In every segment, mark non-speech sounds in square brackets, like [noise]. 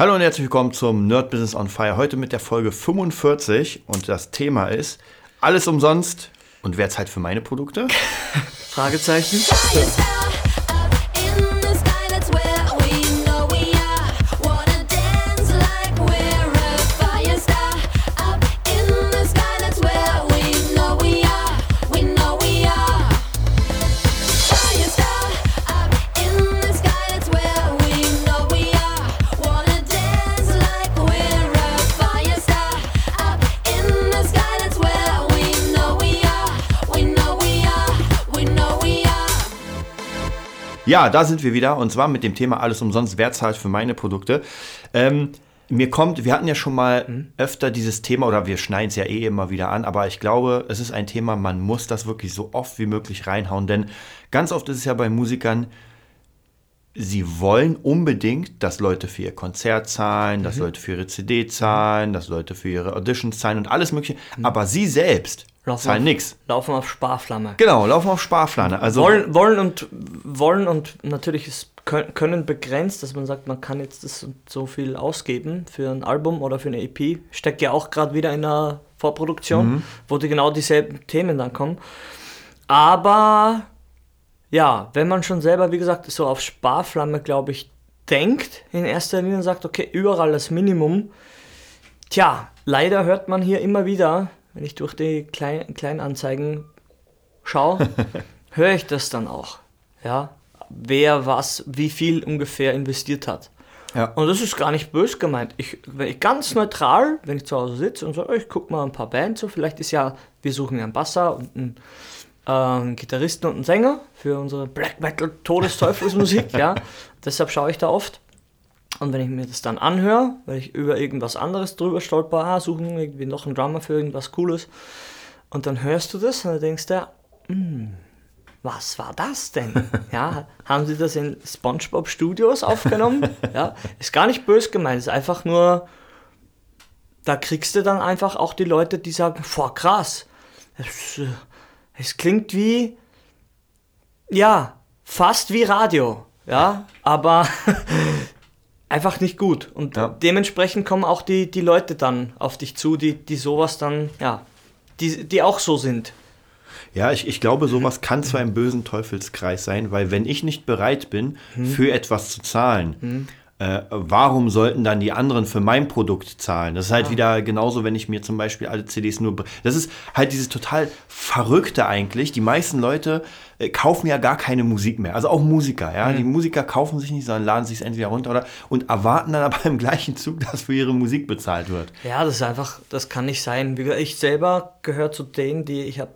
Hallo und herzlich willkommen zum Nerd Business on Fire. Heute mit der Folge 45 und das Thema ist alles umsonst und wer zahlt für meine Produkte? [laughs] Fragezeichen. Ja, da sind wir wieder und zwar mit dem Thema alles umsonst, wer zahlt für meine Produkte. Ähm, mir kommt, wir hatten ja schon mal mhm. öfter dieses Thema oder wir schneiden es ja eh immer wieder an, aber ich glaube, es ist ein Thema, man muss das wirklich so oft wie möglich reinhauen, denn ganz oft ist es ja bei Musikern, sie wollen unbedingt, dass Leute für ihr Konzert zahlen, mhm. dass Leute für ihre CD zahlen, dass Leute für ihre Auditions zahlen und alles Mögliche, mhm. aber sie selbst Laufen zahlen nichts. Laufen auf Sparflamme. Genau, laufen auf Sparflamme. Also wollen, wollen und wollen und natürlich ist können begrenzt, dass man sagt, man kann jetzt das so viel ausgeben für ein Album oder für eine EP. Steckt ja auch gerade wieder in der Vorproduktion, mhm. wo die genau dieselben Themen dann kommen. Aber ja, wenn man schon selber, wie gesagt, so auf Sparflamme, glaube ich, denkt in erster Linie und sagt, okay, überall das Minimum. Tja, leider hört man hier immer wieder, wenn ich durch die Klein Kleinanzeigen schaue, [laughs] höre ich das dann auch. Ja, wer was, wie viel ungefähr investiert hat. Ja. Und das ist gar nicht böse gemeint. Ich, wenn ich ganz neutral, wenn ich zu Hause sitze und so, ich gucke mal ein paar Bands, so vielleicht ist ja, wir suchen einen Basser und einen, äh, einen Gitarristen und einen Sänger für unsere Black Metal Todesteufelsmusik, [laughs] ja. Deshalb schaue ich da oft. Und wenn ich mir das dann anhöre, weil ich über irgendwas anderes drüber stolper, ah, suchen irgendwie noch einen Drummer für irgendwas Cooles, und dann hörst du das und dann denkst du, hm, was war das denn? [laughs] Ja, haben sie das in SpongeBob Studios aufgenommen? Ja, ist gar nicht böse gemeint, ist einfach nur, da kriegst du dann einfach auch die Leute, die sagen, boah, krass, es, es klingt wie, ja, fast wie Radio, ja, aber [laughs] einfach nicht gut. Und ja. dementsprechend kommen auch die, die Leute dann auf dich zu, die, die sowas dann, ja, die, die auch so sind. Ja, ich, ich glaube, sowas kann zwar ein bösen Teufelskreis sein, weil wenn ich nicht bereit bin, hm. für etwas zu zahlen, hm äh, warum sollten dann die anderen für mein Produkt zahlen? Das ist halt ja. wieder genauso, wenn ich mir zum Beispiel alle CDs nur. Das ist halt dieses total Verrückte eigentlich. Die meisten Leute äh, kaufen ja gar keine Musik mehr. Also auch Musiker, ja. Mhm. Die Musiker kaufen sich nicht, sondern laden sich entweder runter oder und erwarten dann aber [laughs] im gleichen Zug, dass für ihre Musik bezahlt wird. Ja, das ist einfach, das kann nicht sein. Ich selber gehöre zu denen, die ich habe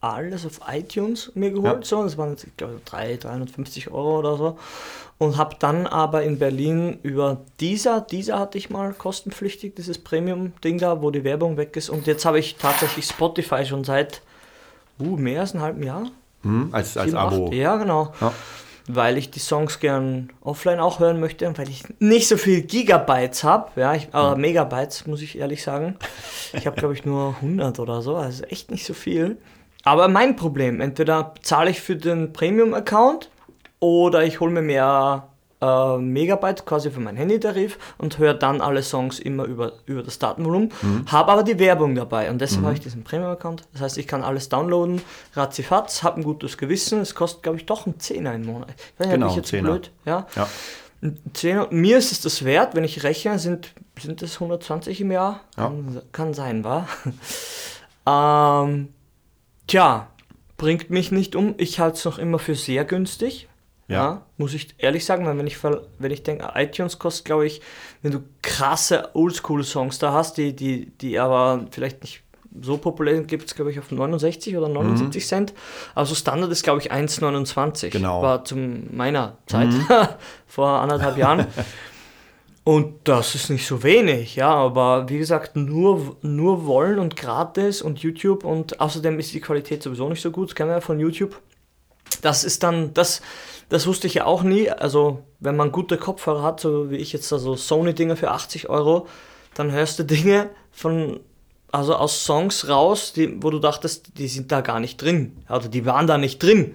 alles auf iTunes mir geholt. Ja. So. Das waren, ich glaube, 3, 350 Euro oder so. Und habe dann aber in Berlin über dieser, dieser hatte ich mal kostenpflichtig, dieses Premium-Ding da, wo die Werbung weg ist. Und jetzt habe ich tatsächlich Spotify schon seit uh, mehr als einem halben Jahr. Hm, als als Abo. Ja, genau. Ja. Weil ich die Songs gern offline auch hören möchte und weil ich nicht so viel Gigabytes habe, ja, ich, äh, Megabytes muss ich ehrlich sagen. Ich habe glaube ich nur 100 oder so, also echt nicht so viel. Aber mein Problem, entweder zahle ich für den Premium-Account oder ich hole mir mehr äh, Megabyte quasi für meinen Handytarif und höre dann alle Songs immer über, über das Datenvolumen, mhm. habe aber die Werbung dabei und deshalb mhm. habe ich diesen Premium-Account. Das heißt, ich kann alles downloaden, ratzifatz, habe ein gutes Gewissen. Es kostet, glaube ich, doch ein Zehner im Monat. Ich weiß genau, ich jetzt blöd. Ja. ja. Zehner, mir ist es das wert, wenn ich rechne, sind, sind das 120 im Jahr? Ja. Kann, kann sein, wa? [laughs] ähm, Tja, bringt mich nicht um. Ich halte es noch immer für sehr günstig. Ja. ja. muss ich ehrlich sagen, wenn ich, wenn ich denke, iTunes kostet, glaube ich, wenn du krasse Oldschool-Songs da hast, die, die, die aber vielleicht nicht so populär sind, gibt es, glaube ich, auf 69 oder 79 mhm. Cent. Also Standard ist, glaube ich, 1,29. Genau. War zu meiner Zeit, mhm. [laughs] vor anderthalb Jahren. [laughs] Und das ist nicht so wenig, ja, aber wie gesagt, nur, nur wollen und gratis und YouTube und außerdem ist die Qualität sowieso nicht so gut, das kennen wir ja von YouTube. Das ist dann, das, das wusste ich ja auch nie, also wenn man gute Kopfhörer hat, so wie ich jetzt, also Sony-Dinger für 80 Euro, dann hörst du Dinge von, also aus Songs raus, die, wo du dachtest, die sind da gar nicht drin, oder die waren da nicht drin.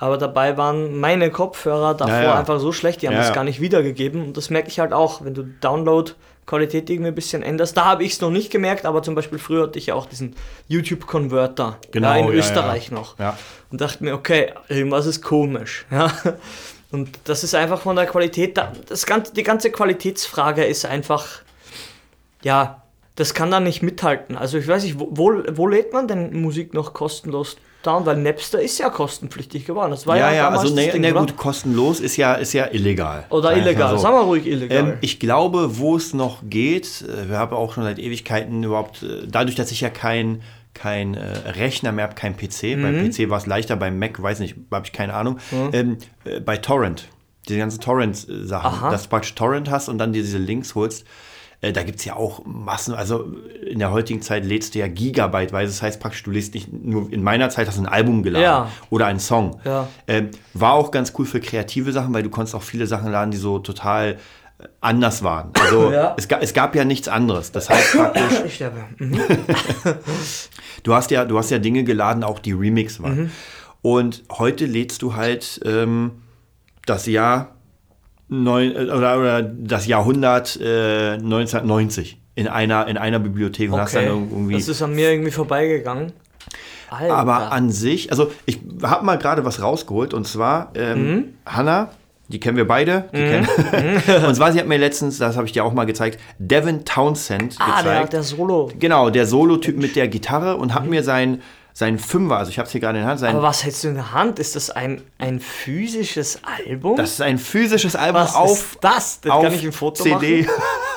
Aber dabei waren meine Kopfhörer davor Ja, ja. einfach so schlecht, die haben Ja, das gar nicht wiedergegeben. Und das merke ich halt auch, wenn du Download-Qualität irgendwie ein bisschen änderst. Da habe ich es noch nicht gemerkt, aber zum Beispiel früher hatte ich ja auch diesen YouTube-Converter Genau, ja, in ja, Österreich ja. noch. Und dachte mir, okay, irgendwas ist komisch. [laughs] Ja? Und das ist einfach von der Qualität, da- das ganze, die ganze Qualitätsfrage ist einfach, ja, das kann da nicht mithalten. Also ich weiß nicht, wo, wo, wo lädt man denn Musik noch kostenlos down? Weil Napster ist ja kostenpflichtig geworden. Das war Ja, ja, ja, also na, Ding, oder? gut, kostenlos ist ja, ist ja illegal. Oder illegal, so. sagen wir ruhig illegal. Ähm, ich glaube, wo es noch geht, äh, wir haben auch schon seit Ewigkeiten überhaupt, äh, dadurch, dass ich ja kein, kein äh, Rechner mehr habe, kein PC, Mhm. beim PC war es leichter, beim Mac, weiß nicht, habe ich keine Ahnung, ähm, äh, bei Torrent, diese ganzen Torrent-Sachen, Aha. dass du praktisch Torrent hast und dann dir diese Links holst. Äh, Da gibt es ja auch Massen, also in der heutigen Zeit lädst du ja gigabyteweise. Das heißt praktisch, du lädst nicht nur in meiner Zeit hast du ein Album geladen Ja. oder einen Song. Ja. Ähm, war auch ganz cool für kreative Sachen, weil du konntest auch viele Sachen laden, die so total äh, anders waren. Also Ja. es, gab, es gab ja nichts anderes. Das heißt praktisch, [laughs] ich sterbe. Mhm. [laughs] du hast ja, du hast ja Dinge geladen, auch die Remix waren. Mhm. Und heute lädst du halt ähm, das Jahr neun, äh, oder, oder das Jahrhundert äh, 1990 in einer, in einer Bibliothek und hast dann Okay. irgendwie. Das ist an mir irgendwie vorbeigegangen. Alter. Aber an sich, also ich habe mal gerade was rausgeholt und zwar ähm, Mhm. Hanna, die kennen wir beide. Die kennen, [laughs] und zwar, sie hat mir letztens, das habe ich dir auch mal gezeigt, Devin Townsend ah, der, gezeigt. der Solo. genau, der Solo-Typ mit der Gitarre und hat mir sein, sein Fünfer, also ich habe es hier gerade in der Hand, sein, Aber was hältst du in der Hand? Ist das ein, ein physisches Album? das ist ein physisches Album was auf, ist das? Das auf kann ich ein Foto CD.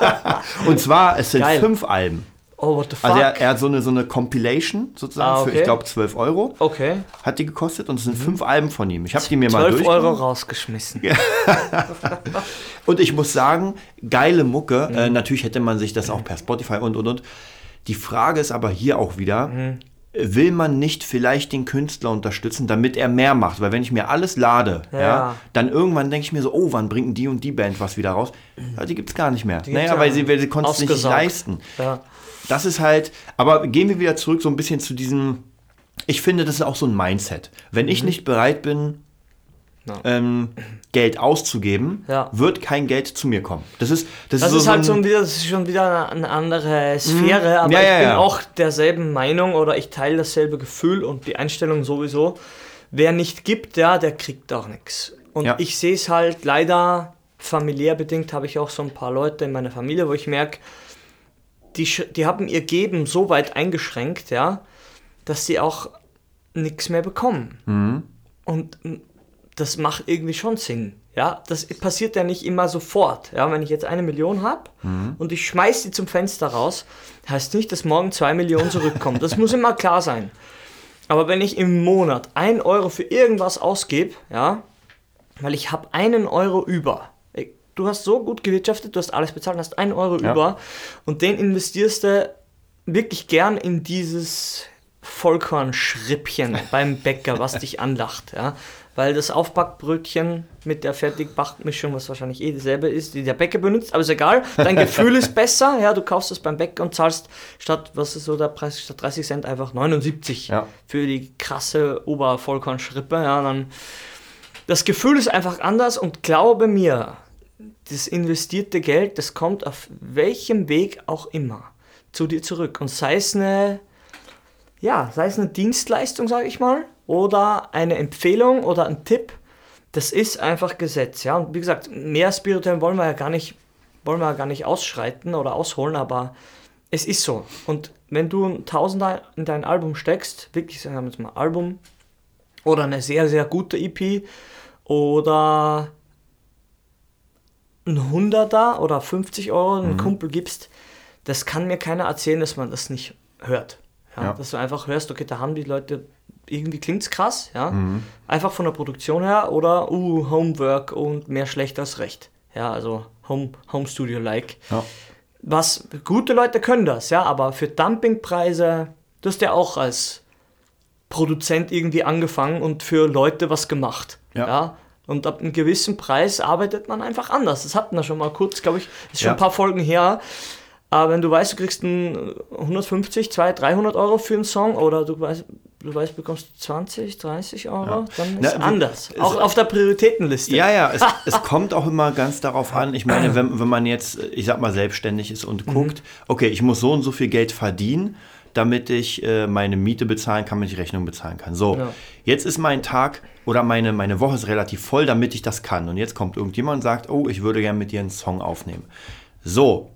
[laughs] und zwar, es sind Geil. fünf Alben. Oh, what the fuck? Also er, er hat so eine, so eine Compilation sozusagen Ah, für, okay. ich glaube, 12 Euro. okay. Hat die gekostet und es sind fünf Alben von ihm. Ich habe die mir mal 12 durchgenommen. Euro rausgeschmissen. [laughs] Und ich muss sagen, geile Mucke. Äh, Mhm. natürlich hätte man sich das auch per Spotify und und und. Die Frage ist aber hier auch wieder, Mhm. Will man nicht vielleicht den Künstler unterstützen, damit er mehr macht? Weil wenn ich mir alles lade, ja. Ja. dann irgendwann denke ich mir so, oh, wann bringt die und die Band was wieder raus? Ja, die gibt es gar nicht mehr. gibt's Naja, ja weil sie, weil sie konnten es nicht leisten. Ja. Das ist halt, aber gehen wir wieder zurück so ein bisschen zu diesem, ich finde, das ist auch so ein Mindset. Wenn ich nicht bereit bin, Mhm. Ja. ähm, Geld auszugeben, Ja. wird kein Geld zu mir kommen. Das ist, das Das ist, so, ist halt so ein, wieder, das ist schon wieder eine andere Sphäre, aber Ja, ich bin auch derselben Meinung oder ich teile dasselbe Gefühl und die Einstellung sowieso. Wer nicht gibt, ja, der kriegt auch nichts. Und ich sehe es halt leider familiär bedingt, habe ich auch so ein paar Leute in meiner Familie, wo ich merke, die, die haben ihr Geben so weit eingeschränkt, ja, dass sie auch nichts mehr bekommen. Mhm. Und das macht irgendwie schon Sinn. Ja, das passiert ja nicht immer sofort. Ja, wenn ich jetzt eine Million habe Mhm. und ich schmeiß die zum Fenster raus, heißt nicht, dass morgen zwei Millionen zurückkommen. Das muss immer klar sein. Aber wenn ich im Monat ein Euro für irgendwas ausgebe, ja, weil ich habe einen Euro über. Du hast so gut gewirtschaftet, du hast alles bezahlt, hast einen Euro Ja. über und den investierst du wirklich gern in dieses Vollkornschrippchen [laughs] beim Bäcker, was dich anlacht, ja. Weil das Aufbackbrötchen mit der Fertigbackmischung, was wahrscheinlich eh dieselbe ist, die der Bäcker benutzt, aber ist egal. Dein Gefühl ist besser, ja. Du kaufst es beim Bäcker und zahlst statt, was ist so der Preis, statt 30 Cent einfach 79 Ja. für die krasse Obervollkornschrippe, ja. Dann das Gefühl ist einfach anders und glaube mir, das investierte Geld, das kommt auf welchem Weg auch immer zu dir zurück. Und sei es eine, ja, sei es eine Dienstleistung, sage ich mal, oder eine Empfehlung oder ein Tipp, das ist einfach Gesetz, ja. Und wie gesagt, mehr spirituell wollen wir ja gar nicht, wollen wir ja gar nicht ausschreiten oder ausholen, aber es ist so. Und wenn du ein Tausender in dein Album steckst, wirklich sagen wir jetzt mal Album oder eine sehr, sehr gute EP oder ein Hunderter oder 50 Euro einem Kumpel gibst, das kann mir keiner erzählen, dass man das nicht hört. Ja, Ja. Dass du einfach hörst, okay, da haben die Leute, irgendwie klingt's krass, ja. Einfach von der Produktion her oder, uh, Homework und mehr schlecht als recht. Ja, also Home, Home Studio-like. Ja. Was, gute Leute können das, ja, aber für Dumpingpreise, du hast ja auch als Produzent irgendwie angefangen und für Leute was gemacht. Ja. Ja. Und ab einem gewissen Preis arbeitet man einfach anders. Das hatten wir schon mal kurz, glaube ich, ist schon Ja. ein paar Folgen her. Aber wenn du weißt, du kriegst ein 150, 200, 300 Euro für einen Song oder du weißt, du weißt, bekommst 20, 30 Euro, ja. dann ist Na, es anders. Auch auf der Prioritätenliste. Ja, ja, es, es, [laughs] kommt auch immer ganz darauf an. Ich meine, wenn, wenn man jetzt, ich sag mal, selbstständig ist und mhm. guckt, okay, ich muss so und so viel Geld verdienen, damit ich äh, meine Miete bezahlen kann, damit ich Rechnung bezahlen kann. So, ja. jetzt ist mein Tag oder meine, meine Woche ist relativ voll, damit ich das kann. Und jetzt kommt irgendjemand und sagt, oh, ich würde gerne mit dir einen Song aufnehmen. So,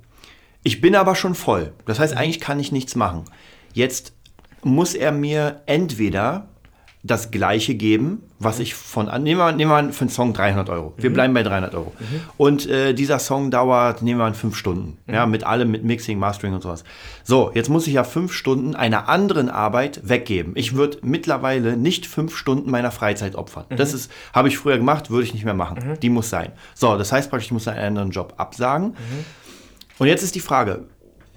ich bin aber schon voll. Das heißt, eigentlich kann ich nichts machen. Jetzt muss er mir entweder das gleiche geben, was ich von nehmen wir, nehmen wir für einen Song 300 Euro. Wir mhm. bleiben bei 300 Euro. Mhm. Und äh, dieser Song dauert, nehmen wir an, fünf Stunden. Mhm. Ja, mit allem, mit Mixing, Mastering und sowas. So, jetzt muss ich ja fünf Stunden einer anderen Arbeit weggeben. Ich würde mittlerweile nicht fünf Stunden meiner Freizeit opfern. Das mhm. ist, habe ich früher gemacht, würde ich nicht mehr machen. Mhm. Die muss sein. So, das heißt praktisch, ich muss einen anderen Job absagen. Mhm. Und jetzt ist die Frage,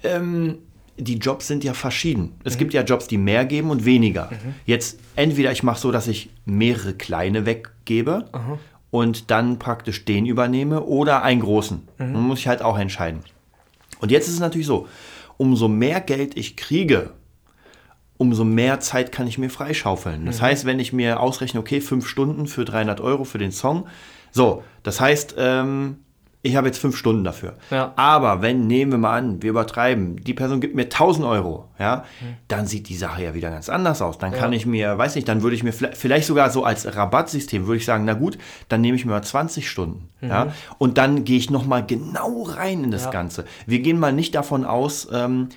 ähm, die Jobs sind ja verschieden. Es mhm. gibt ja Jobs, die mehr geben und weniger. Mhm. Jetzt entweder ich mache so, dass ich mehrere kleine weggebe Aha. und dann praktisch den übernehme oder einen großen. Mhm. Dann muss ich halt auch entscheiden. Und jetzt ist es natürlich so, umso mehr Geld ich kriege, umso mehr Zeit kann ich mir freischaufeln. Das mhm. heißt, wenn ich mir ausrechne, okay, fünf Stunden für 300 Euro für den Song, so, das heißt, ähm, ich habe jetzt fünf Stunden dafür. Ja. Aber wenn, nehmen wir mal an, wir übertreiben, die Person gibt mir 1000 Euro, ja, mhm. dann sieht die Sache ja wieder ganz anders aus. Dann ja. kann ich mir, weiß nicht, dann würde ich mir vielleicht sogar so als Rabattsystem, würde ich sagen, na gut, dann nehme ich mir mal 20 Stunden, mhm. ja, und dann gehe ich nochmal genau rein in das ja. Ganze. Wir gehen mal nicht davon aus, ähm,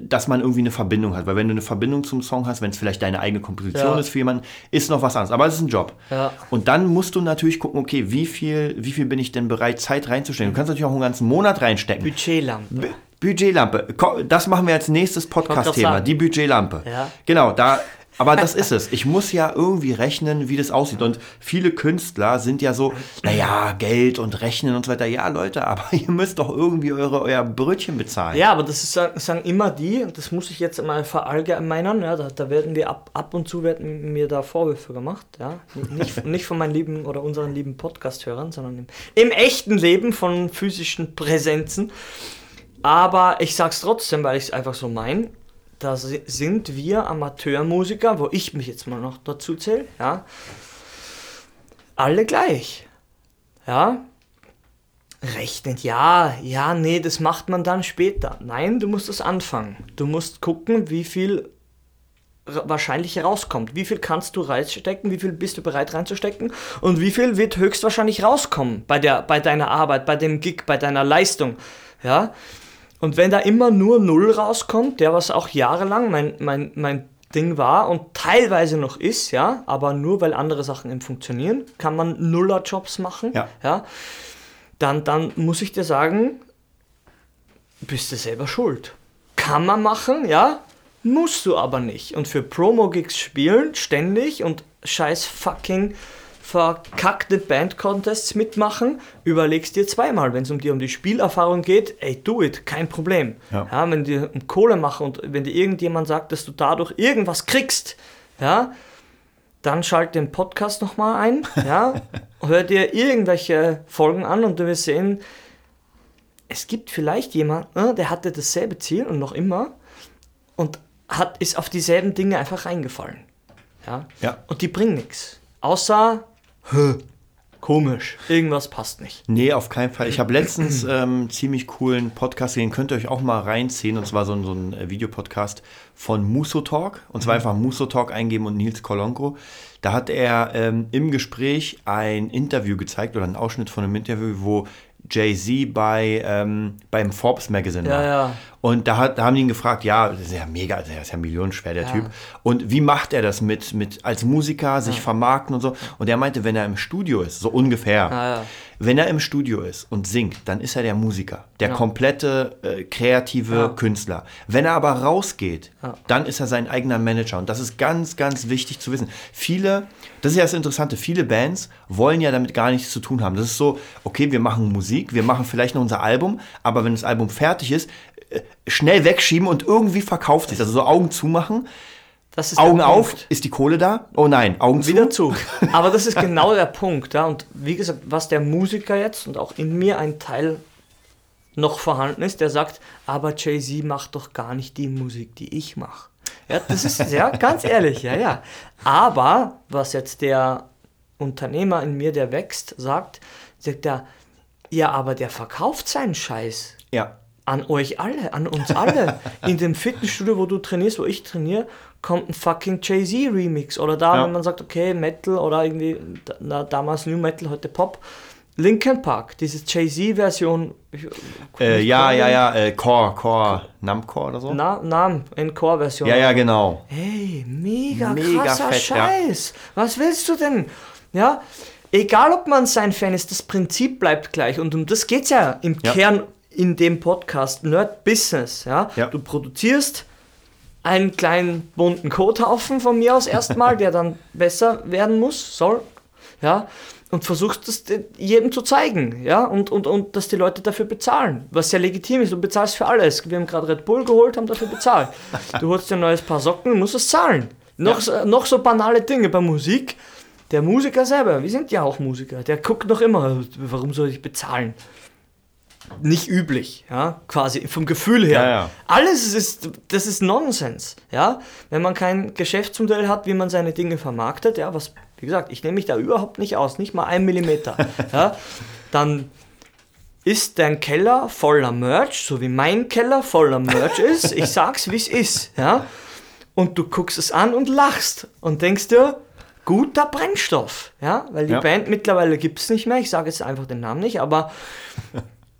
dass man irgendwie eine Verbindung hat. Weil wenn du eine Verbindung zum Song hast, wenn es vielleicht deine eigene Komposition ja. ist für jemanden, ist noch was anderes. Aber es ist ein Job. Ja. Und dann musst du natürlich gucken, okay, wie viel, wie viel bin ich denn bereit, Zeit reinzustecken? Du kannst natürlich auch einen ganzen Monat reinstecken. Budgetlampe. Budgetlampe. Das machen wir als nächstes Podcast-Thema, die Budgetlampe. Ja. Genau, da aber das ist es. Ich muss ja irgendwie rechnen, wie das aussieht. Und viele Künstler sind ja so, naja, Geld und Rechnen und so weiter. Ja, Leute, aber [laughs] ihr müsst doch irgendwie eure, euer Brötchen bezahlen. Ja, aber das ist, sagen immer die, und das muss ich jetzt mal verallgemeinern, ja, da, da werden wir ab, ab und zu werden mir da Vorwürfe gemacht. Ja? Nicht, [laughs] nicht von meinen lieben oder unseren lieben Podcast-Hörern, sondern im, im echten Leben von physischen Präsenzen. Aber ich sag's trotzdem, weil ich es einfach so meine da sind wir Amateurmusiker, wo ich mich jetzt mal noch dazu zähle, ja, alle gleich. Ja, rechnet, ja, ja, nee, das macht man dann später. Nein, du musst das anfangen. Du musst gucken, wie viel wahrscheinlich rauskommt. Wie viel kannst du reinstecken, wie viel bist du bereit reinzustecken und wie viel wird höchstwahrscheinlich rauskommen bei, der, bei deiner Arbeit, bei dem Gig, bei deiner Leistung. Ja, und wenn da immer nur Null rauskommt, der was auch jahrelang mein, mein, mein Ding war und teilweise noch ist, ja, aber nur weil andere Sachen eben funktionieren, kann man Nuller-Jobs machen, ja. ja, dann, dann muss ich dir sagen, bist du selber schuld. Kann man machen, ja, musst du aber nicht. Und für Promo-Gigs spielen, ständig und scheiß fucking verkackte Band-Contests mitmachen, überlegst dir zweimal. Wenn es um dir um die Spielerfahrung geht, ey, do it, kein Problem. Ja. ja wenn dir um Kohle machen und wenn dir irgendjemand sagt, dass du dadurch irgendwas kriegst, ja, dann schalt den Podcast nochmal ein, ja, [laughs] hör dir irgendwelche Folgen an und du wirst sehen, es gibt vielleicht jemanden, ne, der hatte dasselbe Ziel und noch immer und hat, ist auf dieselben Dinge einfach reingefallen. Ja? ja. Und die bringen nichts. Außer komisch, irgendwas passt nicht. Nee, auf keinen Fall. Ich habe letztens [clears throat] ähm, ziemlich coolen Podcast, den könnt ihr euch auch mal reinziehen. Und zwar so, ein, so ein äh, Videopodcast von Muso Talk. Und zwar mhm. einfach Muso Talk eingeben und Nils Kolonko. Da hat er ähm, im Gespräch ein Interview gezeigt oder einen Ausschnitt von einem Interview, wo Jay-Z bei, ähm, beim Forbes Magazine war. Ja. Und da, hat, da haben die ihn gefragt, ja, das ist ja mega, der ist ja millionenschwer, der ja. Typ. Und wie macht er das mit, mit als Musiker, sich ja. vermarkten und so? Und er meinte, wenn er im Studio ist, so ungefähr, ja, wenn er im Studio ist und singt, dann ist er der Musiker, der komplette äh, kreative Künstler. Wenn er aber rausgeht, dann ist er sein eigener Manager. Und das ist ganz, ganz wichtig zu wissen. Viele, das ist ja das Interessante, viele Bands wollen ja damit gar nichts zu tun haben. Das ist so, okay, wir machen Musik, wir machen vielleicht noch unser Album, aber wenn das Album fertig ist, schnell wegschieben und irgendwie verkauft sich. Also so Augen zumachen. Augen auf, ist die Kohle da? Oh nein, Augen Wieder zu. [laughs] Aber das ist genau der Punkt. Ja. Und wie gesagt, was der Musiker jetzt und auch in mir ein Teil noch vorhanden ist, der sagt, aber Jay-Z macht doch gar nicht die Musik, die ich mache. Ja, das ist, ja, ganz ehrlich, ja, ja. Aber, was jetzt der Unternehmer in mir, der wächst, sagt, sagt er, ja, aber der verkauft seinen Scheiß. Ja. An euch alle, an uns alle. In dem Fitnessstudio, wo du trainierst, wo ich trainiere, kommt ein fucking Jay-Z-Remix. Oder da, Ja. wenn man sagt, okay, Metal oder irgendwie, na, damals New Metal, heute Pop. Linkin Park, diese Jay-Z-Version. Äh, ja, ja, ja, äh, Core, Core, Namcore oder so? Na, Namen, Encore-Version. Ja, ja, genau. Hey, mega, Mega krasser fett, ja. Scheiß. Was willst du denn? Ja, egal ob man sein Fan ist, das Prinzip bleibt gleich. Und um das geht es ja im Ja. Kern in dem Podcast Nerd Business. Ja? Ja. Du produzierst einen kleinen bunten Kothaufen von mir aus erstmal, [laughs] der dann besser werden muss, soll. Ja, und versuchst das de- jedem zu zeigen, ja, und, und, und dass die Leute dafür bezahlen, was ja legitim ist. Du bezahlst für alles. Wir haben gerade Red Bull geholt, haben dafür bezahlt. Du holst dir ein neues Paar Socken, musst es zahlen. Noch, so, noch so banale Dinge bei Musik. Der Musiker selber, wir sind ja auch Musiker, der guckt noch immer, warum soll ich bezahlen? Nicht üblich, ja, quasi vom Gefühl her. Ja, ja. Alles ist, das ist Nonsens, ja. Wenn man kein Geschäftsmodell hat, wie man seine Dinge vermarktet, ja, was, wie gesagt, ich nehme mich da überhaupt nicht aus, nicht mal ein Millimeter, [laughs] ja, dann ist dein Keller voller Merch, so wie mein Keller voller Merch [laughs] ist. Ich sag's, wie es ist, ja. Und du guckst es an und lachst und denkst dir, guter Brennstoff, ja, weil die Ja. Band mittlerweile gibt's nicht mehr. Ich sage jetzt einfach den Namen nicht, aber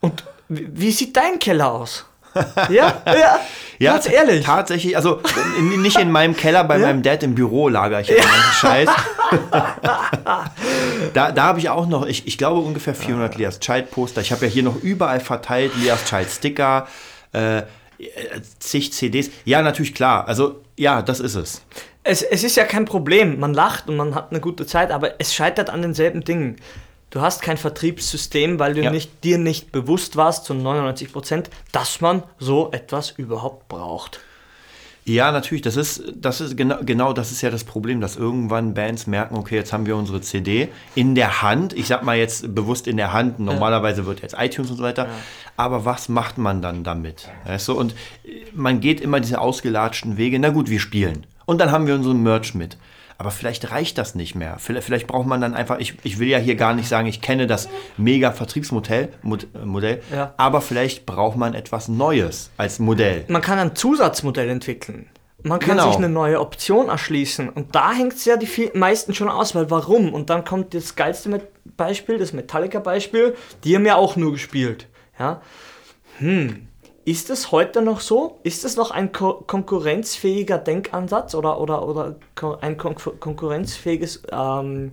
und wie, sieht dein Keller aus? [laughs] Ja, ja, Ja, ganz ehrlich. Tatsächlich, also in, nicht in meinem Keller, bei meinem Dad im Büro lager ich ja. Scheiß. [laughs] da da habe ich auch noch, ich, ich glaube ungefähr 400 Leas Child Poster. Ich habe ja hier noch überall verteilt, Leas Child Sticker, äh, zig CDs. Ja, natürlich klar. Also ja, das ist es. Es, es ist ja kein Problem. Man lacht und man hat eine gute Zeit, aber es scheitert an denselben Dingen. Du hast kein Vertriebssystem, weil du Ja. nicht, dir nicht bewusst warst, zu 99 Prozent, dass man so etwas überhaupt braucht. Ja, natürlich, das ist, das ist genau, genau das ist ja das Problem, dass irgendwann Bands merken, okay, jetzt haben wir unsere CD in der Hand. Ich sag mal jetzt bewusst in der Hand. Normalerweise wird jetzt iTunes und so weiter. Aber was macht man dann damit? Weißt du? Und äh, man geht immer diese ausgelatschten Wege. Na gut, wir spielen. Und dann haben wir unseren Merch mit. Aber vielleicht reicht das nicht mehr. Vielleicht, vielleicht braucht man dann einfach, ich, ich will ja hier gar nicht sagen, ich kenne das mega Vertriebsmodell, Mod, äh, Modell, Ja. aber vielleicht braucht man etwas Neues als Modell. Man kann ein Zusatzmodell entwickeln. Man kann Genau. sich eine neue Option erschließen. Und da hängt es ja die viel, meisten schon aus, weil warum? Und dann kommt das geilste Beispiel, das Metallica-Beispiel. Die haben ja auch nur gespielt. Ja? Hm. Ist es heute noch so? Ist es noch ein ko konkurrenzfähiger Denkansatz oder, oder, oder ein kon konkurrenzfähiges ähm,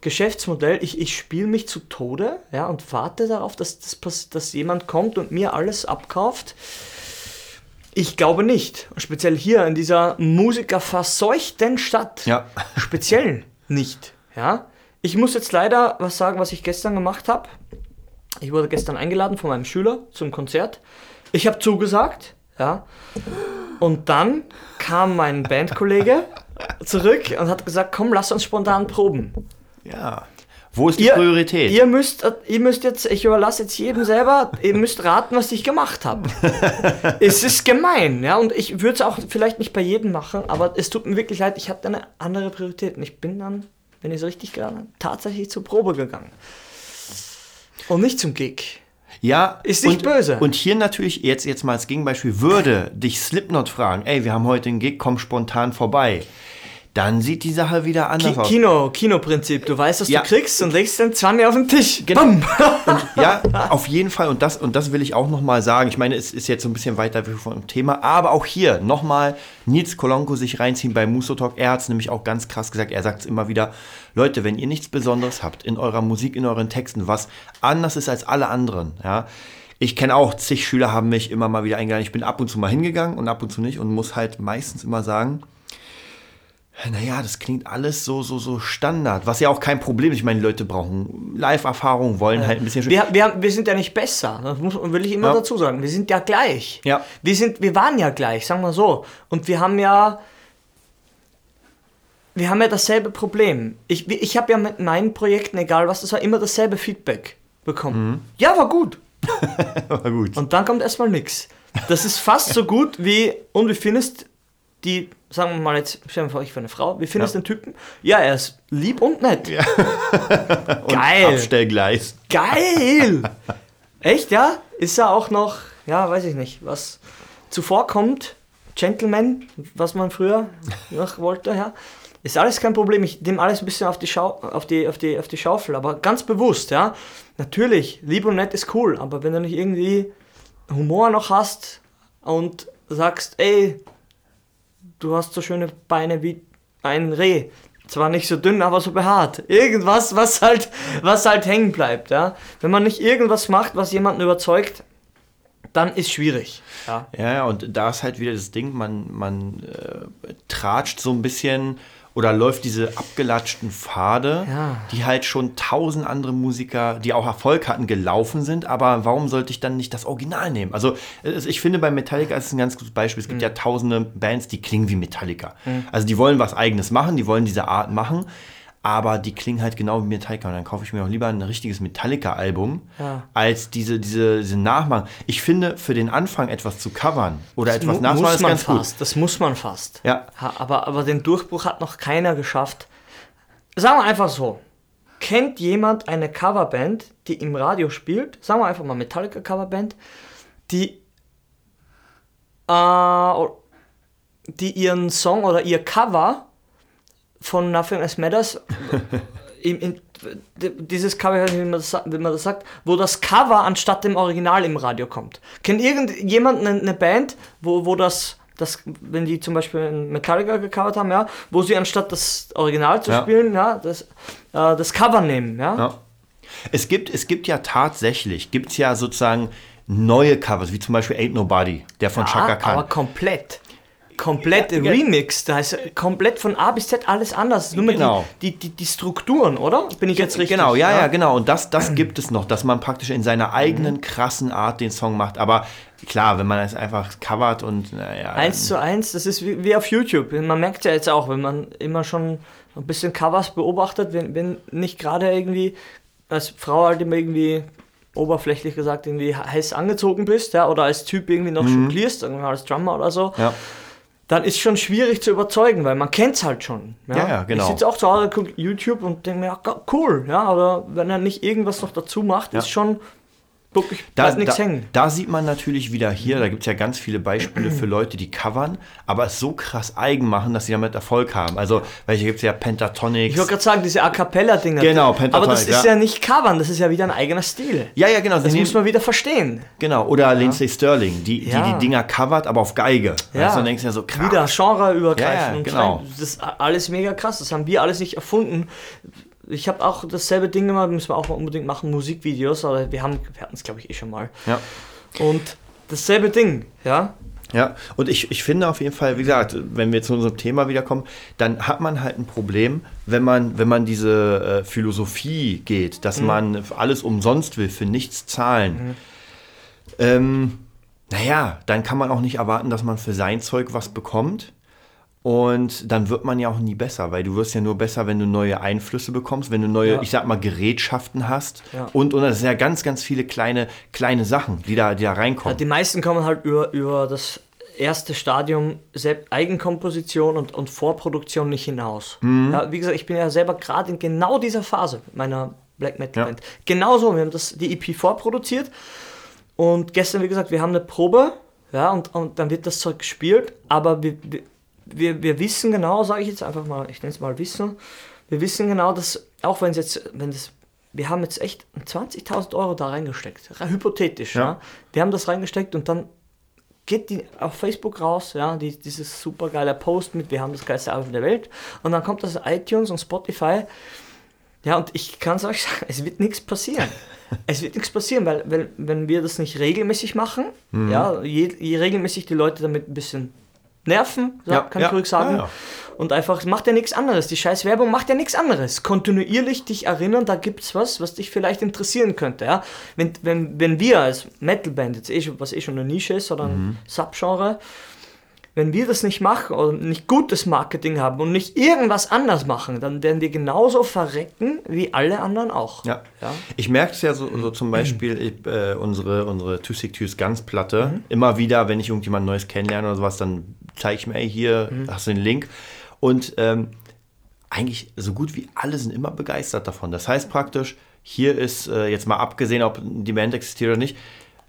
Geschäftsmodell? Ich, ich spiele mich zu Tode ja, und warte darauf, dass, das pass- dass jemand kommt und mir alles abkauft. Ich glaube nicht. Speziell hier in dieser musikerverseuchten Stadt. Ja. [laughs] Speziell nicht. Ja. Ich muss jetzt leider was sagen, was ich gestern gemacht habe. Ich wurde gestern eingeladen von meinem Schüler zum Konzert. Ich habe zugesagt. Ja. Und dann kam mein Bandkollege zurück und hat gesagt, komm, lass uns spontan proben. Ja. Wo ist die Priorität? Ihr müsst, ihr müsst jetzt, ich überlasse jetzt jedem selber, ihr müsst raten, was ich gemacht habe. [laughs] es ist gemein, ja, und ich würde es auch vielleicht nicht bei jedem machen, aber es tut mir wirklich leid, ich hatte eine andere Priorität und ich bin dann, wenn ich es richtig gerade tatsächlich zur Probe gegangen. Und nicht zum Gig. Ja, Ist nicht und, böse. Und hier natürlich, jetzt, jetzt mal als Gegenbeispiel, würde dich Slipknot fragen, ey, wir haben heute einen Gig, komm spontan vorbei. Dann sieht die Sache wieder Ki anders aus. Kino, Kinoprinzip, du weißt, was Ja. du kriegst und legst dann 20 auf den Tisch. Genau. Bumm. [laughs] Ja, auf jeden Fall. Und das, und das will ich auch nochmal sagen. Ich meine, es ist jetzt so ein bisschen weiter vom Thema. Aber auch hier nochmal Nils Kolonko sich reinziehen bei Muso Talk. Er hat es nämlich auch ganz krass gesagt. Er sagt es immer wieder. Leute, wenn ihr nichts Besonderes habt in eurer Musik, in euren Texten, was anders ist als alle anderen, ja. Ich kenne auch zig Schüler haben mich immer mal wieder eingeladen. Ich bin ab und zu mal hingegangen und ab und zu nicht und muss halt meistens immer sagen, naja, das klingt alles so, so, so Standard, was ja auch kein Problem ist. Ich meine, die Leute brauchen Live-Erfahrung, wollen halt ein bisschen Wir, wir, wir sind ja nicht besser, das muss, will ich immer Ja. dazu sagen. Wir sind ja gleich. Ja. Wir, sind, wir waren ja gleich, sagen wir so. Und wir haben ja. Wir haben ja dasselbe Problem. Ich, ich habe ja mit meinen Projekten, egal was das war, immer dasselbe Feedback bekommen. Ja, war gut. [laughs] Aber gut. Und dann kommt erstmal nichts. Das ist fast so gut wie, und wie findest die, sagen wir mal jetzt, stellen wir vor, ich für eine Frau, wie findest du den Typen? Ja, er ist lieb und nett. [laughs] Geil. Abstellgleis. Geil! [laughs] Echt, ja? Ist er auch noch, ja, weiß ich nicht, was zuvorkommt? Gentleman, was man früher noch [laughs] wollte, ja? Ist alles kein Problem. Ich nehme alles ein bisschen auf die, Schau auf, die, auf, die, auf die Schaufel, aber ganz bewusst, ja. Natürlich, lieb und nett ist cool, aber wenn du nicht irgendwie Humor noch hast und sagst, ey, du hast so schöne Beine wie ein Reh. Zwar nicht so dünn, aber so behaart. Irgendwas, was halt, was halt hängen bleibt, ja. Wenn man nicht irgendwas macht, was jemanden überzeugt, dann ist schwierig. Ja, ja, und da ist halt wieder das Ding, man, man äh, tratscht so ein bisschen oder läuft diese abgelatschten Pfade, Ja. die halt schon tausend andere Musiker, die auch Erfolg hatten, gelaufen sind. Aber warum sollte ich dann nicht das Original nehmen? Also ich finde bei Metallica ist es ein ganz gutes Beispiel. Es gibt ja tausende Bands, die klingen wie Metallica. Also die wollen was Eigenes machen, die wollen diese Art machen. Aber die klingen halt genau wie Metallica. Und dann kaufe ich mir auch lieber ein richtiges Metallica-Album, Ja. als diese, diese, diese Nachmachen. Ich finde, für den Anfang etwas zu covern oder etwas Mu- nachzumachen muss ist ganz gut. fast. Das muss man fast. Ja. Aber, aber den Durchbruch hat noch keiner geschafft. Sagen wir einfach so. Kennt jemand eine Coverband, die im Radio spielt? Sagen wir einfach mal Metallica Coverband, die, äh, die ihren Song oder ihr Cover von Nothing Else Matters [laughs] im, d- dieses Cover, wie man, das, wie man das sagt, wo das Cover anstatt dem Original im Radio kommt. Kennt irgendjemand eine, eine Band, wo, wo das, das, wenn die zum Beispiel Metallica gecovert haben, ja, wo sie anstatt das Original zu Ja. spielen, ja, das, äh, das Cover nehmen, ja? Ja. Es gibt, es gibt ja tatsächlich, gibt es ja sozusagen neue Covers, wie zum Beispiel Ain't Nobody, der von Chaka Ja, aber Khan. komplett. Komplett Ja, ja. Remix, da ist komplett von A bis Z alles anders. Nur mit Genau. die, die, die, Strukturen, oder? Bin ich jetzt richtig? Genau, ja, ja, genau. Und das, das gibt es noch, dass man praktisch in seiner eigenen krassen Art den Song macht. Aber klar, wenn man es einfach covert und naja. Eins zu eins, das ist wie, wie auf YouTube. Man merkt ja jetzt auch, wenn man immer schon ein bisschen Covers beobachtet, wenn, wenn nicht gerade irgendwie als Frau halt immer irgendwie oberflächlich gesagt irgendwie heiß angezogen bist, ja, oder als Typ irgendwie noch jonglierst, irgendwie als Drummer oder so, ja. Dann ist schon schwierig zu überzeugen, weil man kennt es halt schon. Ja, ja, genau. Ich sitze auch zu Hause, gucke YouTube und denke mir, ja, cool, ja, aber wenn er nicht irgendwas noch dazu macht, Ja. ist schon wirklich Da, bleibt nichts da, hängen. da sieht man natürlich wieder hier, da gibt es ja ganz viele Beispiele für Leute, die covern, aber es so krass eigen machen, dass sie damit Erfolg haben. Also, welche gibt es ja Pentatonics. Ich wollte gerade sagen, diese A Cappella-Dinger. Genau, Aber das ist ja. ja. nicht Covern, das ist ja wieder ein eigener Stil. ja, ja, genau. Das muss man wieder verstehen. Genau, oder Lindsay Sterling, die, die Ja. die Dinger covert, aber auf Geige. Ja. Du, dann denkst du ja so, krass. Wieder genreübergreifend. Ja, ja, genau. Das ist alles mega krass. Das haben wir alles nicht erfunden. Ich habe auch dasselbe Ding gemacht, müssen wir auch mal unbedingt machen, Musikvideos, aber wir haben, wir hatten es glaube ich eh schon mal. Ja. Und dasselbe Ding, ja. Ja, und ich, ich finde auf jeden Fall, wie gesagt, wenn wir zu unserem Thema wiederkommen, dann hat man halt ein Problem, wenn man, wenn man diese äh, Philosophie geht, dass man alles umsonst will, für nichts zahlen. Ähm, naja, dann kann man auch nicht erwarten, dass man für sein Zeug was bekommt. Und dann wird man ja auch nie besser, weil du wirst ja nur besser, wenn du neue Einflüsse bekommst, wenn du neue, Ja. ich sag mal, Gerätschaften hast. Ja. Und, und das sind ja ganz, ganz viele kleine, kleine Sachen, die da, die da reinkommen. Die meisten kommen halt über, über das erste Stadium Eigenkomposition und, und Vorproduktion nicht hinaus. Mhm. Ja, wie gesagt, ich bin ja selber gerade in genau dieser Phase meiner Black Metal. Band. Genauso, wir haben das, die EP vorproduziert und gestern, wie gesagt, wir haben eine Probe, ja, und, und dann wird das Zeug gespielt, aber wir, wir, wir, wir wissen genau, sage ich jetzt einfach mal, ich nenne es mal Wissen, wir wissen genau, dass, auch wenn es jetzt, wenn das, wir haben jetzt echt 20.000 Euro da reingesteckt, re- hypothetisch, Ja. ja. Wir haben das reingesteckt und dann geht die auf Facebook raus, ja, die, dieses super geile Post mit, wir haben das geilste Album der Welt und dann kommt das iTunes und Spotify ja, und ich kann es euch sagen, es wird nichts passieren. [laughs] es wird nichts passieren, weil, weil wenn wir das nicht regelmäßig machen, Mhm. ja, je, je regelmäßig die Leute damit ein bisschen nerven, Ja, kann ja, ich ruhig sagen. ja. Und einfach, macht ja nichts anderes. Die scheiß Werbung macht ja nichts anderes. Kontinuierlich dich erinnern, da gibt's was, was dich vielleicht interessieren könnte. Ja? Wenn, wenn, wenn wir als Metalband, jetzt eh was eh schon eine Nische ist oder ein Mhm. Subgenre, wenn wir das nicht machen oder nicht gutes Marketing haben und nicht irgendwas anders machen, dann werden wir genauso verrecken wie alle anderen auch. Ja. Ja. Ich merke es ja so, so zum Beispiel [clears throat] ich, äh, unsere, unsere Tüssig Tüs Ganz Platte. Immer wieder, wenn ich irgendjemand Neues kennenlerne oder sowas, dann zeige ich mir, ey, hier Mhm. hast du den Link. Und ähm, eigentlich so gut wie alle sind immer begeistert davon. Das heißt praktisch, hier ist äh, jetzt mal abgesehen, ob die Band existiert oder nicht,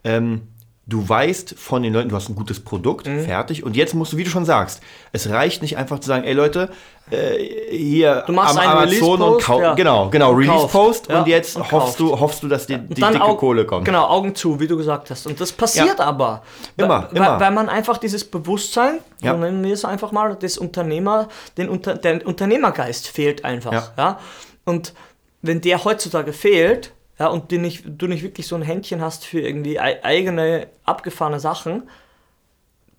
ähm, du weißt von den Leuten, du hast ein gutes Produkt, Mhm. fertig. Und jetzt musst du, wie du schon sagst, es reicht nicht einfach zu sagen, ey Leute, äh, hier Du machst einen Amazon und Release-Post, kau ja. genau, genau, Und Release kauft. Post Ja, und jetzt und hoffst kauft. du, hoffst du, dass die, die dicke Au- Kohle kommt. Genau, Augen zu, wie du gesagt hast. Und das passiert Ja. aber. Immer, weil, immer. Weil man einfach dieses Bewusstsein, Ja. nennen wir es einfach mal, des Unternehmer, den Unter, der Unternehmergeist fehlt einfach. Ja. Und wenn der heutzutage fehlt, ja, und du nicht, du nicht wirklich so ein Händchen hast für irgendwie ei- eigene abgefahrene Sachen,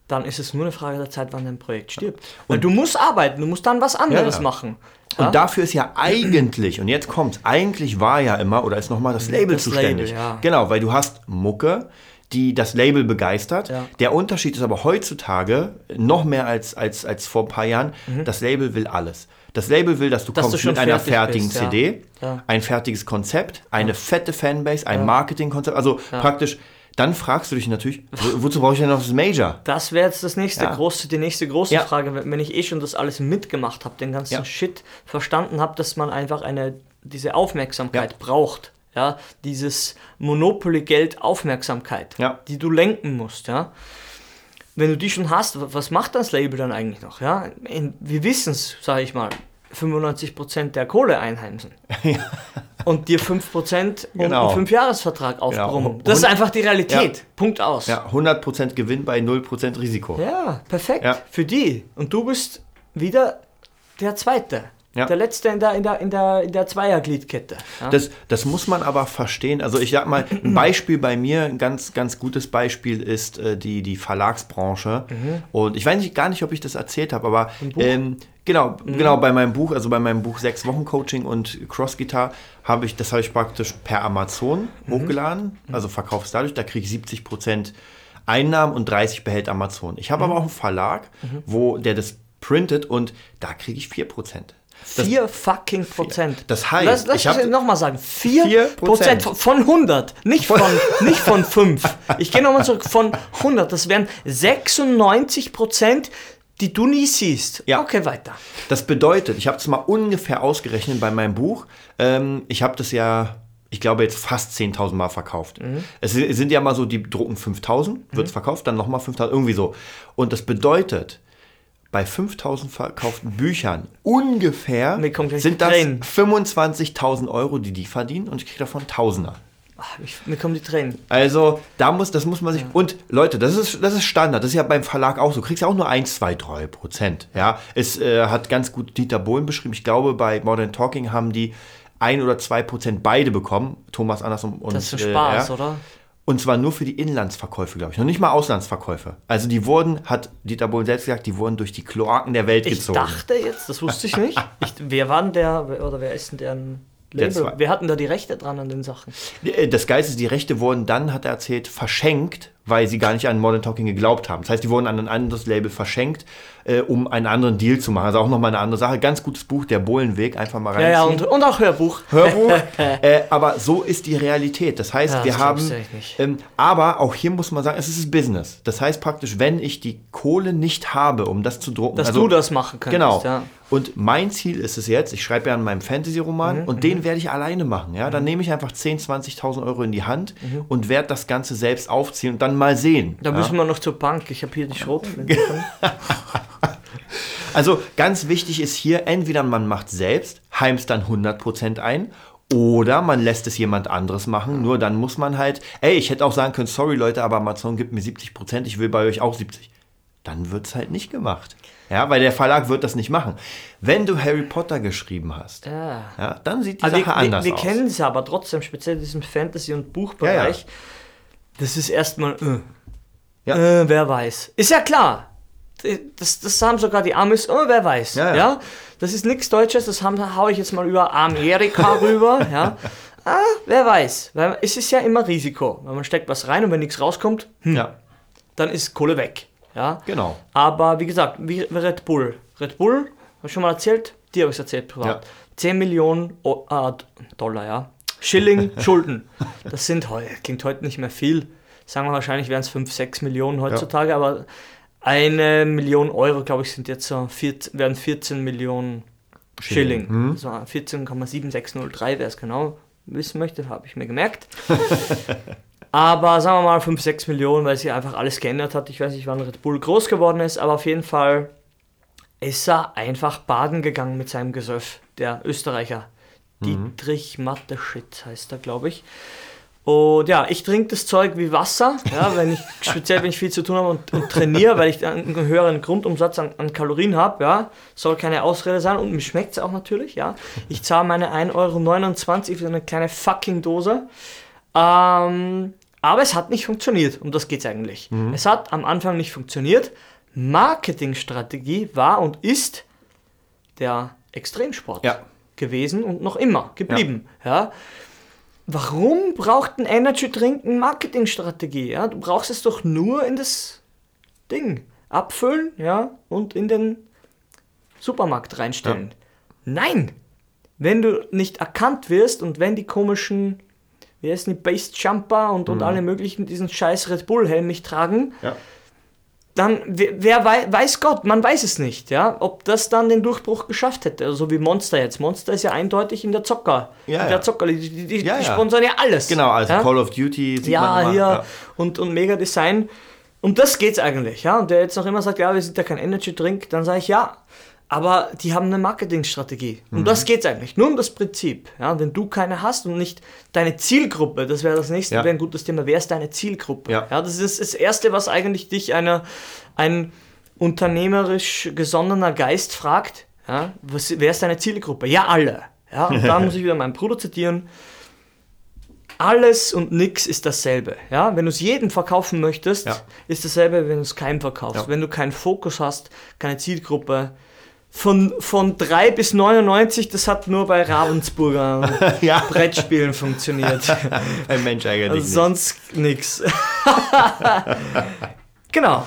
dann ist es nur eine Frage der Zeit, wann dein Projekt stirbt. Weil du musst arbeiten, du musst dann was anderes Ja. machen. Und Ja? dafür ist ja eigentlich, und jetzt kommt's, eigentlich war ja immer, oder ist nochmal das Label Das zuständig. Label, ja. Genau, weil du hast Mucke, die das Label begeistert. Ja. Der Unterschied ist aber heutzutage, noch mehr als, als, als vor ein paar Jahren, das Label will alles. Das Label will, dass du Mhm. Dass kommst du mit einer fertig fertigen bist. CD, Ja. ein fertiges Konzept, eine fette Fanbase, ein Marketingkonzept. Also praktisch, dann fragst du dich natürlich, wo, wozu brauche ich denn noch das Major? Das wäre jetzt das nächste Ja. große, die nächste große Ja. Frage, wenn ich eh schon das alles mitgemacht habe, den ganzen Ja. Shit verstanden habe, dass man einfach eine diese Aufmerksamkeit braucht, ja, dieses Monopoly Geld Aufmerksamkeit, Ja. die du lenken musst, ja. Wenn du die schon hast, wa- was macht das Label dann eigentlich noch, ja? Wir wissen es, sage ich mal, 95% der Kohle einheimsen. [laughs] Und dir 5% und Genau. einen Fünfjahresvertrag aufbrummen. Genau. Das ist Und- einfach die Realität. Punkt aus. Ja, 100% Gewinn bei 0% Risiko. Ja, perfekt. Ja. Für die. Und du bist wieder der Zweite. Ja. Der Letzte in der, in der, in der, in der Zweiergliedkette. Ja? Das, das muss man aber verstehen. Also ich sag mal, ein Beispiel bei mir, ein ganz, ganz gutes Beispiel ist äh, die, die Verlagsbranche. Und ich weiß nicht, gar nicht, ob ich das erzählt habe, aber ähm, genau, genau bei meinem Buch, also bei meinem Buch Sechs Wochen Coaching und Cross Guitar habe ich, das habe ich praktisch per Amazon hochgeladen, also verkaufst dadurch, da kriege ich 70 Prozent Einnahmen und 30% behält Amazon. Ich habe aber auch einen Verlag, wo der das printet und da kriege ich 4 Prozent. Vier fucking Prozent. Das heißt, lass, lass ich ich nochmal sagen, vier, Vier Prozent von 100, nicht von, [laughs] nicht von 5. Ich gehe nochmal zurück, von 100, das wären 96 Prozent, die du nie siehst. Ja. Okay, weiter. Das bedeutet, ich habe es mal ungefähr ausgerechnet bei meinem Buch. Ähm, ich habe das ja, ich glaube, jetzt fast 10.000 Mal verkauft. Es si- sind ja mal so, die drucken 5.000, wird es verkauft, dann nochmal 5.000, irgendwie so. Und das bedeutet, bei 5.000 verkauften Büchern ungefähr sind das Tränen. 25.000 Euro, die die verdienen und ich kriege davon Tausender. Ich, mir kommen die Tränen. Also, da muss, das muss man sich. Und Leute, das ist, das ist Standard. Das ist ja beim Verlag auch so. Du kriegst ja auch nur 1, 2, 3 Prozent. Ja, es äh, hat ganz gut Dieter Bohlen beschrieben. Ich glaube, bei Modern Talking haben die 1 oder 2 Prozent beide bekommen. Thomas Andersson und. Das ist ein äh, Spaß, er. oder? Und zwar nur für die Inlandsverkäufe, glaube ich. Noch nicht mal Auslandsverkäufe. Also, die wurden, hat Dieter Bohlen selbst gesagt, die wurden durch die Kloaken der Welt Ich gezogen. dachte jetzt, das wusste ich nicht. [laughs] Ich, wer war denn der, oder wer ist denn der Der Label? Wer hat denn da die Rechte dran an den Sachen? Äh, Das Geiste ist, die Rechte wurden dann, hat er erzählt, verschenkt, weil sie gar nicht an Modern Talking geglaubt haben. Das heißt, die wurden an ein anderes Label verschenkt, äh, um einen anderen Deal zu machen. Also auch nochmal eine andere Sache. Ganz gutes Buch, Der Bohlenweg, einfach mal Ja, reinziehen. ja, und, und auch Hörbuch. Hörbuch. [laughs] äh, aber so ist die Realität. Das heißt, Ja, wir das haben. Ähm, aber auch hier muss man sagen, es ist Business. Das heißt praktisch, wenn ich die Kohle nicht habe, um das zu drucken. Dass also, du das machen könntest. Genau. Ja. Und mein Ziel ist es jetzt, ich schreibe ja an meinem Fantasy-Roman Mhm, und den werde ich alleine machen. Ja? Dann nehme ich einfach 10.000, 20.000 Euro in die Hand Mhm. und werde das Ganze selbst aufziehen und dann mal sehen. Da ja? müssen wir noch zur Bank. Ich habe hier die Schrotflinte. [laughs] Also ganz wichtig ist hier, entweder man macht selbst, heimst dann 100% ein oder man lässt es jemand anderes machen. Nur dann muss man halt, ey, ich hätte auch sagen können, sorry Leute, aber Amazon gibt mir 70%, ich will bei euch auch 70. Dann wird es halt nicht gemacht. Ja, weil der Verlag wird das nicht machen. Wenn du Harry Potter geschrieben hast, Ja. ja, dann sieht die Also Sache wir, anders wir, wir aus. kennen es ja aber trotzdem, speziell in diesem Fantasy- und Buchbereich. Das ist erstmal, äh, Ja. äh, wer weiß. Ist ja klar. Das, das haben sogar die Amis, oh, wer weiß. Ja, Ja, ja. Das ist nichts Deutsches, das haben, hau ich jetzt mal über Amerika [laughs] rüber. Ja. Ah, wer weiß. Weil es ist ja immer Risiko. Wenn man steckt was rein und wenn nichts rauskommt, hm, Ja, dann ist Kohle weg. Ja. genau. Aber wie gesagt, wie Red Bull. Red Bull, habe ich schon mal erzählt, dir habe ich es erzählt privat. Ja. 10 Millionen o äh, Dollar, ja. Schilling, [laughs] Schulden. Das sind heute, klingt heute nicht mehr viel. Sagen wir wahrscheinlich wären es 5, 6 Millionen heutzutage, aber Eine Million Euro, glaube ich, sind jetzt so, 14, werden 14 Millionen Schilling. Schilling. Mhm. So 14,7603, wer es genau wissen möchte, habe ich mir gemerkt. [laughs] aber sagen wir mal 5, 6 Millionen, weil sich einfach alles geändert hat. Ich weiß nicht, wann Red Bull groß geworden ist, aber auf jeden Fall ist er einfach baden gegangen mit seinem Gesöff, der Österreicher. Dietrich Matteschitz heißt er, glaube ich. Und ja, ich trinke das Zeug wie Wasser, ja, wenn ich, [laughs] speziell wenn ich viel zu ttun habe und, und trainiere, weil ich einen höheren Grundumsatz an, an Kalorien habe, ja, soll keine Ausrede sein und mir schmeckt es auch natürlich, ja. Ich zahle meine 1,29 Euro für eine kleine fucking Dose. Ähm, aber es hat nicht funktioniert, um das geht es eigentlich. Es hat am Anfang nicht funktioniert. Marketingstrategie war und ist der Extremsport Ja. gewesen und noch immer geblieben. Ja. Warum braucht ein Energy Drink eine Marketingstrategie? Ja? Du brauchst es doch nur in das Ding abfüllen ja, und in den Supermarkt reinstellen. Nein! Wenn du nicht erkannt wirst und wenn die komischen, wie heißen die, Base Jumper und, und alle möglichen diesen scheiß Red Bull Helm nicht tragen, Ja. Dann wer, wei weiß Gott, man weiß es nicht, ja, ob das dann den Durchbruch geschafft hätte, also so wie Monster jetzt. Monster ist ja eindeutig in der Zocker, Ja, in ja. der Zocker, die, die, die, Ja, die sponsern ja alles. Genau, also ja? Call of Duty sieht ja, man hier Ja. Und, und Mega Design. Um das geht's eigentlich, ja. Und der jetzt noch immer sagt, ja, wir sind ja kein Energy Drink, dann sage ich ja. Aber die haben eine Marketingstrategie. Um Mhm. das geht's eigentlich. Nur um das Prinzip. Ja, wenn du keine hast und nicht deine Zielgruppe, das wäre das nächste, Ja. wäre ein gutes Thema. Wer ist deine Zielgruppe? Ja. das ist das Erste, was eigentlich dich eine, ein unternehmerisch gesonnener Geist fragt. Ja, was, wer ist deine Zielgruppe? Ja, alle. Ja, und da [laughs] muss ich wieder meinen Bruder zitieren. Alles und nix ist dasselbe. Ja? Wenn du es jedem verkaufen möchtest, Ja. ist dasselbe, wenn du es keinem verkaufst. Ja. Wenn du keinen Fokus hast, keine Zielgruppe. Von, von 3 bis 99, das hat nur bei Ravensburger [laughs] Ja. Brettspielen funktioniert. [laughs] Ein Mensch eigentlich Also nicht. sonst nix. [laughs] genau.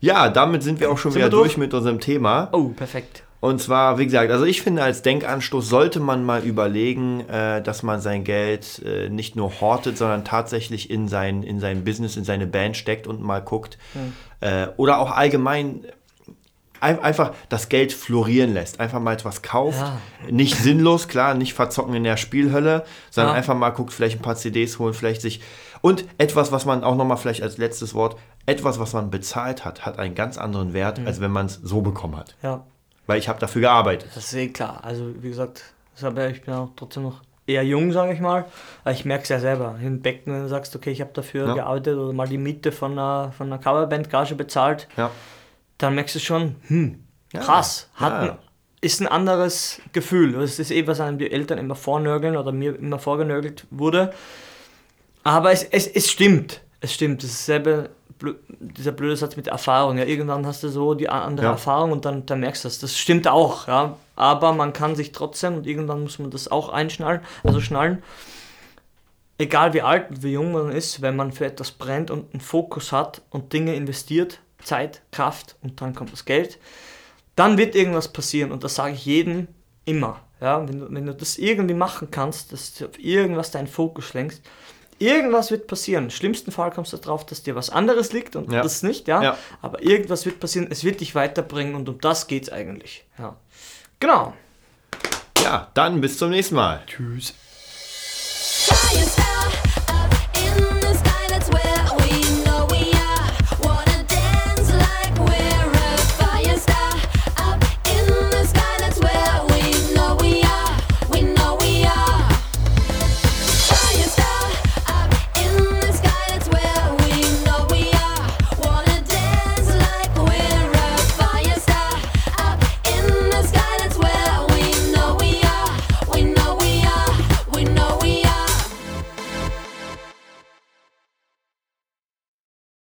Ja, damit sind wir auch schon Sind wieder durch? durch mit unserem Thema. Oh, perfekt. Und zwar, wie gesagt, also ich finde, als Denkanstoß sollte man mal überlegen, äh, dass man sein Geld äh, nicht nur hortet, sondern tatsächlich in sein, in sein Business, in seine Band steckt und mal guckt. Äh, oder auch allgemein ein- einfach das Geld florieren lässt. Einfach mal etwas kauft. Ja. Nicht sinnlos, klar, nicht verzocken in der Spielhölle, sondern Ja. einfach mal guckt, vielleicht ein paar CDs holen, vielleicht sich. Und etwas, was man auch nochmal vielleicht als letztes Wort, etwas, was man bezahlt hat, hat einen ganz anderen Wert, als wenn man es so bekommen hat. Ja. Weil ich habe dafür gearbeitet. Das ist eh klar. Also, wie gesagt, ich bin auch trotzdem noch eher jung, sage ich mal. Aber ich merke es ja selber. Im Becken, wenn du sagst, okay, ich habe dafür Ja. gearbeitet oder mal die Miete von einer, von einer Coverband-Gage bezahlt, Ja. Dann merkst du schon, hm, Ja. krass, hat Ja. ein, ist ein anderes Gefühl. Das ist eh, was einem die Eltern immer vornörgeln oder mir immer vorgenörgelt wurde. Aber es, es, es stimmt. Es stimmt. Das ist dasselbe, blö- dieser blöde Satz mit Erfahrung. Ja, irgendwann hast du so die andere Ja. Erfahrung und dann, dann merkst du das. Das stimmt auch, ja. Aber man kann sich trotzdem und irgendwann muss man das auch einschnallen, also schnallen. Egal wie alt und wie jung man ist, wenn man für etwas brennt und einen Fokus hat und Dinge investiert, Zeit, Kraft und dann kommt das Geld, dann wird irgendwas passieren und das sage ich jedem immer. Ja, wenn, du, wenn du das irgendwie machen kannst, dass du auf irgendwas deinen Fokus lenkst, irgendwas wird passieren. Im schlimmsten Fall kommst du darauf, dass dir was anderes liegt und Ja. das nicht, ja? Ja. Aber irgendwas wird passieren, es wird dich weiterbringen und um das geht es eigentlich. Ja. Genau. Ja, dann bis zum nächsten Mal. Tschüss.